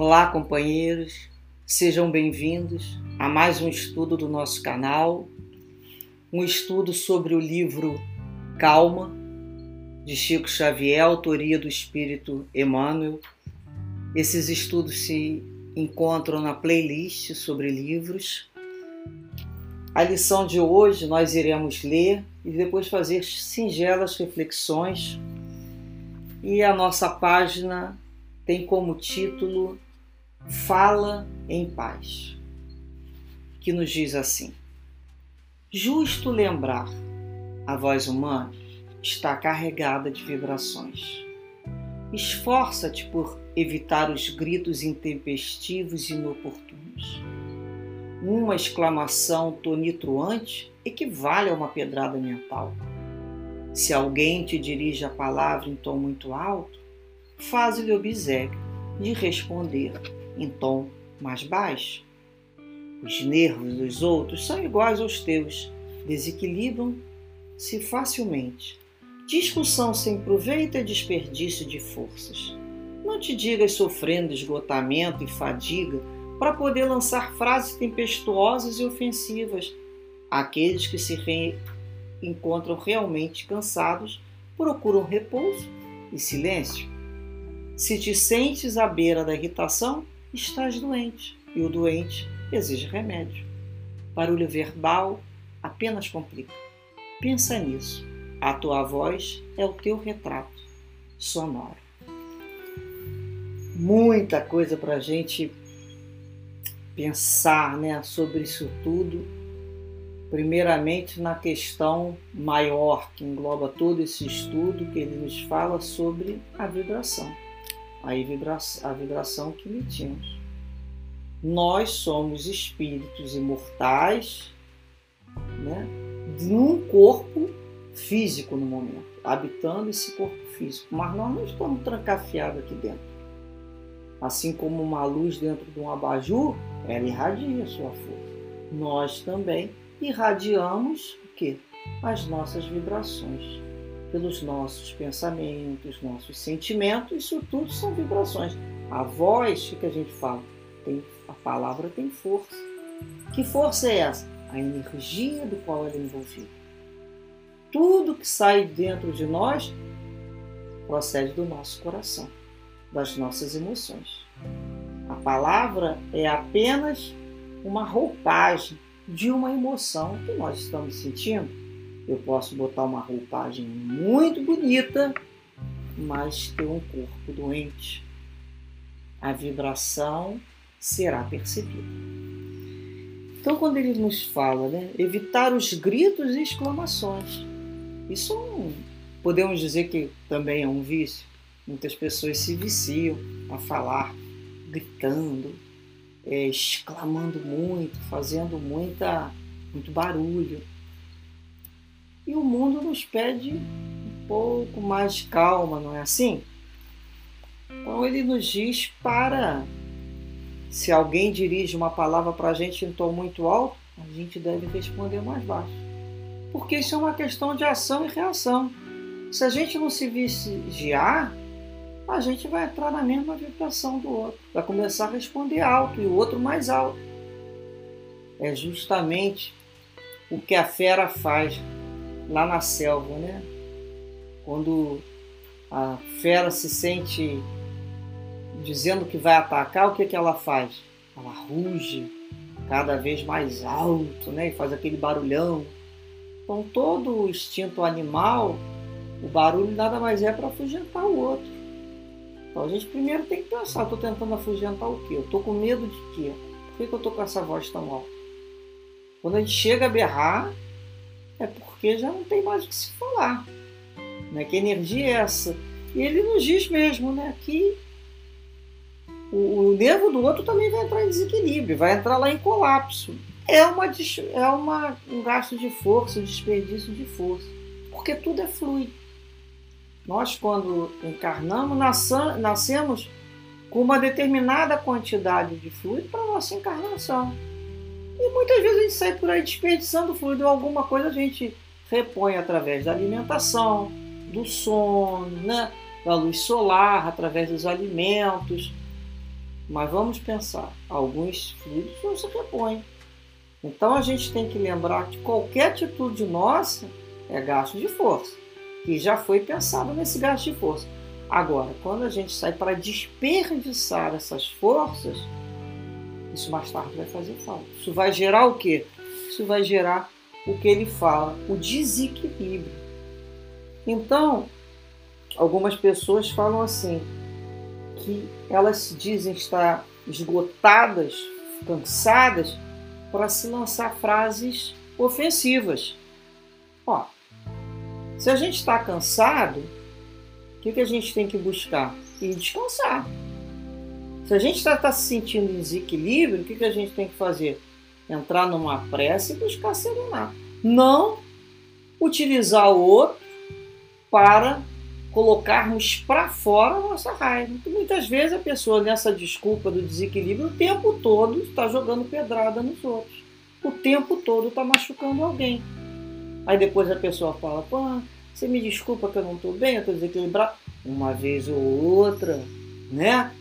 Olá, companheiros, sejam bem-vindos a mais um estudo do nosso canal, um estudo sobre o livro Calma, de Chico Xavier, autoria do Espírito Emmanuel. Esses estudos se encontram na playlist sobre livros. A lição de hoje nós iremos ler e depois fazer singelas reflexões. E a nossa página tem como título Fala em Paz, que nos diz assim: Justo lembrar, a voz humana está carregada de vibrações. Esforça-te por evitar os gritos intempestivos e inoportunos. Uma exclamação tonitruante equivale a uma pedrada mental. Se alguém te dirige a palavra em tom muito alto, faz-lhe obséquio de responder em tom mais baixo. Os nervos dos outros são iguais aos teus, desequilibram-se facilmente. Discussão sem proveito é desperdício de forças. Não te digas sofrendo esgotamento e fadiga para poder lançar frases tempestuosas e ofensivas. Aqueles que se re... encontram realmente cansados procuram repouso e silêncio. Se te sentes à beira da irritação, estás doente e o doente exige remédio. Barulho verbal apenas complica. Pensa nisso. A tua voz é o teu retrato sonoro. Muita coisa para a gente pensar né, sobre isso tudo. Primeiramente, na questão maior que engloba todo esse estudo, que ele nos fala sobre a vibração a vibração, a vibração que emitimos. Nós somos espíritos imortais, né, num corpo físico no momento, habitando esse corpo físico, mas nós não estamos trancafiados aqui dentro. Assim como uma luz dentro de um abajur, ela irradia sua força. Nós também irradiamos o quê? As nossas vibrações pelos nossos pensamentos, nossos sentimentos, isso tudo são vibrações. A voz, que a gente fala? Tem, a palavra tem força. Que força é essa? A energia do qual ela é envolvida. Tudo que sai dentro de nós procede do nosso coração, das nossas emoções. A palavra é apenas uma roupagem de uma emoção que nós estamos sentindo eu posso botar uma roupagem muito bonita, mas ter um corpo doente. A vibração será percebida. Então, quando ele nos fala, né, evitar os gritos e exclamações, isso é podemos dizer que também é um vício. Muitas pessoas se viciam a falar, gritando, é, exclamando muito, fazendo muita, muito barulho. E o mundo nos pede um pouco mais de calma, não é assim? Então ele nos diz para, se alguém dirige uma palavra para a gente em tom muito alto, a gente deve responder mais baixo. Porque isso é uma questão de ação e reação. Se a gente não se vigiar, a gente vai entrar na mesma vibração do outro. Vai começar a responder alto e o outro mais alto. É justamente o que a fera faz lá na selva, né? Quando a fera se sente dizendo que vai atacar, o que, que ela faz? Ela ruge cada vez mais alto, né? E faz aquele barulhão. Então todo o instinto animal, o barulho nada mais é para afugentar o outro. Então a gente primeiro tem que pensar, estou tentando afugentar o quê? Eu estou com medo de quê? Por que, que eu estou com essa voz tão alta? Quando a gente chega a berrar, é porque já não tem mais o que se falar. Né? Que energia é essa? E ele nos diz mesmo né, que o, o nervo do outro também vai entrar em desequilíbrio, vai entrar lá em colapso. É, uma, é uma, um gasto de força, um desperdício de força, porque tudo é fluido. Nós, quando encarnamos, nascemos com uma determinada quantidade de fluido para a nossa encarnação. E muitas vezes a gente sai por aí desperdiçando fluido, alguma coisa a gente repõe através da alimentação, do sono, né? da luz solar, através dos alimentos. Mas vamos pensar, alguns fluidos não se repõem. Então a gente tem que lembrar que qualquer atitude nossa é gasto de força, que já foi pensado nesse gasto de força. Agora, quando a gente sai para desperdiçar essas forças, isso mais tarde vai fazer falta. Isso vai gerar o quê? Isso vai gerar o que ele fala, o desequilíbrio. Então, algumas pessoas falam assim, que elas dizem estar esgotadas, cansadas, para se lançar frases ofensivas. Ó, se a gente está cansado, o que, que a gente tem que buscar? E descansar. Se a gente está tá se sentindo em desequilíbrio, o que, que a gente tem que fazer? Entrar numa prece e buscar serenar. Não utilizar o outro para colocarmos para fora a nossa raiva. muitas vezes a pessoa, nessa desculpa do desequilíbrio, o tempo todo está jogando pedrada nos outros. O tempo todo está machucando alguém. Aí depois a pessoa fala, pô, você me desculpa que eu não estou bem, eu estou desequilibrado. Uma vez ou outra, né?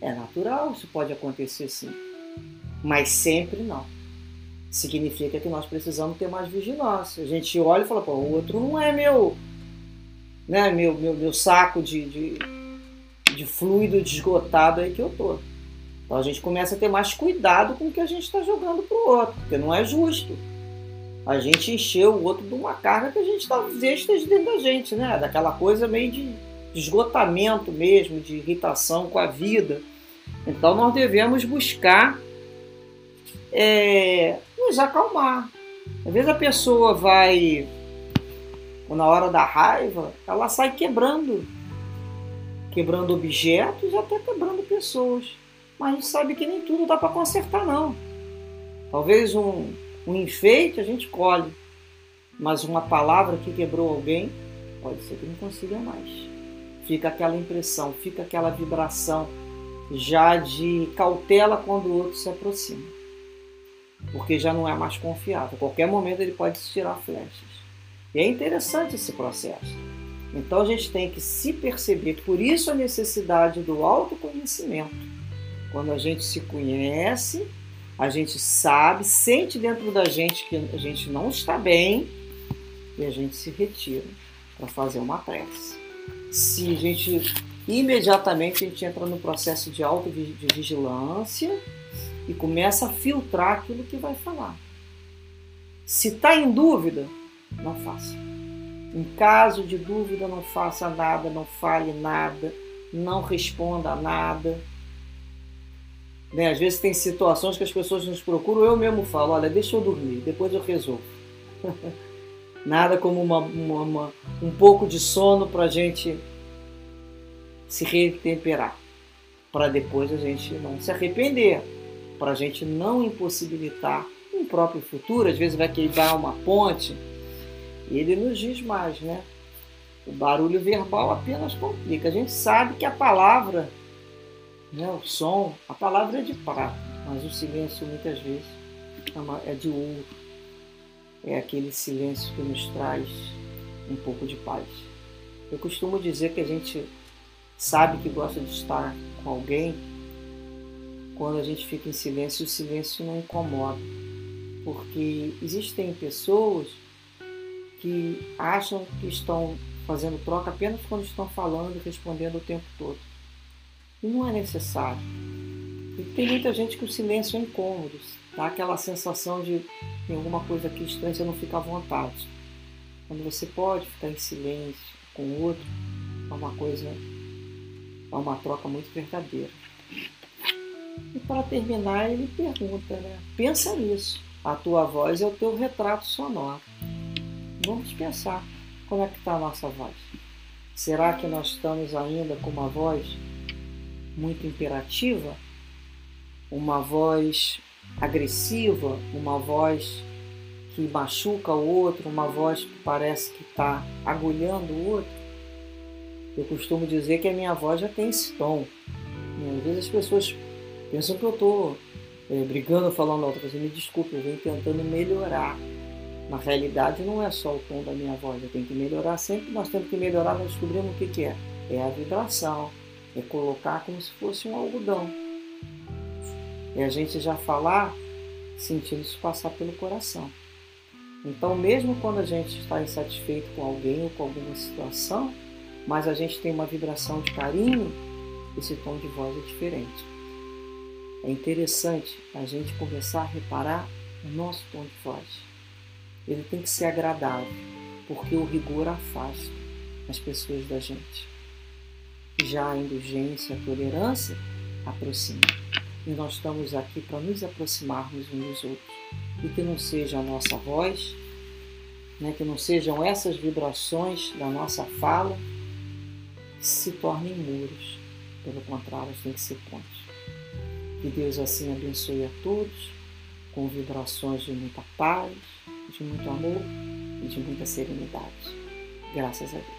É natural, isso pode acontecer sim. Mas sempre não. Significa que nós precisamos ter mais vigilância. A gente olha e fala, pô, o outro não é meu né, meu, meu, meu saco de, de, de fluido desgotado aí que eu tô. Então a gente começa a ter mais cuidado com o que a gente está jogando para o outro, porque não é justo. A gente encheu o outro de uma carga que a gente talvez esteja dentro da gente, né? Daquela coisa meio de esgotamento mesmo, de irritação com a vida. Então nós devemos buscar é, nos acalmar. Às vezes a pessoa vai na hora da raiva, ela sai quebrando. Quebrando objetos até quebrando pessoas. Mas a gente sabe que nem tudo dá para consertar, não. Talvez um, um enfeite a gente colhe, mas uma palavra que quebrou alguém, pode ser que não consiga mais. Fica aquela impressão, fica aquela vibração já de cautela quando o outro se aproxima. Porque já não é mais confiável. A qualquer momento ele pode tirar flechas. E é interessante esse processo. Então a gente tem que se perceber, por isso a necessidade do autoconhecimento. Quando a gente se conhece, a gente sabe, sente dentro da gente que a gente não está bem e a gente se retira para fazer uma prece. Se a gente imediatamente a gente entra no processo de autovigilância e começa a filtrar aquilo que vai falar. Se está em dúvida, não faça. Em caso de dúvida, não faça nada, não fale nada, não responda nada. Né? Às vezes tem situações que as pessoas nos procuram, eu mesmo falo, olha, deixa eu dormir, depois eu resolvo. nada como uma, uma, uma, um pouco de sono para a gente se retemperar, para depois a gente não se arrepender, para a gente não impossibilitar um próprio futuro. Às vezes vai queimar uma ponte, e ele nos diz mais, né? O barulho verbal apenas complica. A gente sabe que a palavra, né, o som, a palavra é de prata, mas o silêncio muitas vezes é de ouro. É aquele silêncio que nos traz um pouco de paz. Eu costumo dizer que a gente sabe que gosta de estar com alguém quando a gente fica em silêncio, o silêncio não incomoda. Porque existem pessoas que acham que estão fazendo troca apenas quando estão falando e respondendo o tempo todo. E não é necessário. E tem muita gente que o silêncio é incômodo, dá aquela sensação de tem alguma coisa aqui estranha, você não fica à vontade. Quando você pode ficar em silêncio com o outro, é uma coisa, é uma troca muito verdadeira. E para terminar, ele pergunta, né? Pensa nisso. A tua voz é o teu retrato sonoro. Vamos pensar como é que está a nossa voz. Será que nós estamos ainda com uma voz muito imperativa? Uma voz agressiva? Uma voz que machuca o outro? Uma voz que parece que está agulhando o outro? Eu costumo dizer que a minha voz já tem esse tom. Às vezes as pessoas pensam que eu estou é, brigando, falando alto. Você me desculpe, eu venho tentando melhorar na realidade, não é só o tom da minha voz, eu tenho que melhorar sempre. Nós temos que melhorar, nós descobrimos o que, que é. É a vibração, é colocar como se fosse um algodão. É a gente já falar sentindo isso passar pelo coração. Então, mesmo quando a gente está insatisfeito com alguém ou com alguma situação, mas a gente tem uma vibração de carinho, esse tom de voz é diferente. É interessante a gente começar a reparar o nosso tom de voz. Ele tem que ser agradável, porque o rigor afasta as pessoas da gente. Já a indulgência, a tolerância aproxima. E nós estamos aqui para nos aproximarmos uns dos outros. E que não seja a nossa voz, né, que não sejam essas vibrações da nossa fala se tornem muros. Pelo contrário, têm que ser pontes. Que Deus assim abençoe a todos com vibrações de muita paz, de muito amor e de muita serenidade. Graças a Deus.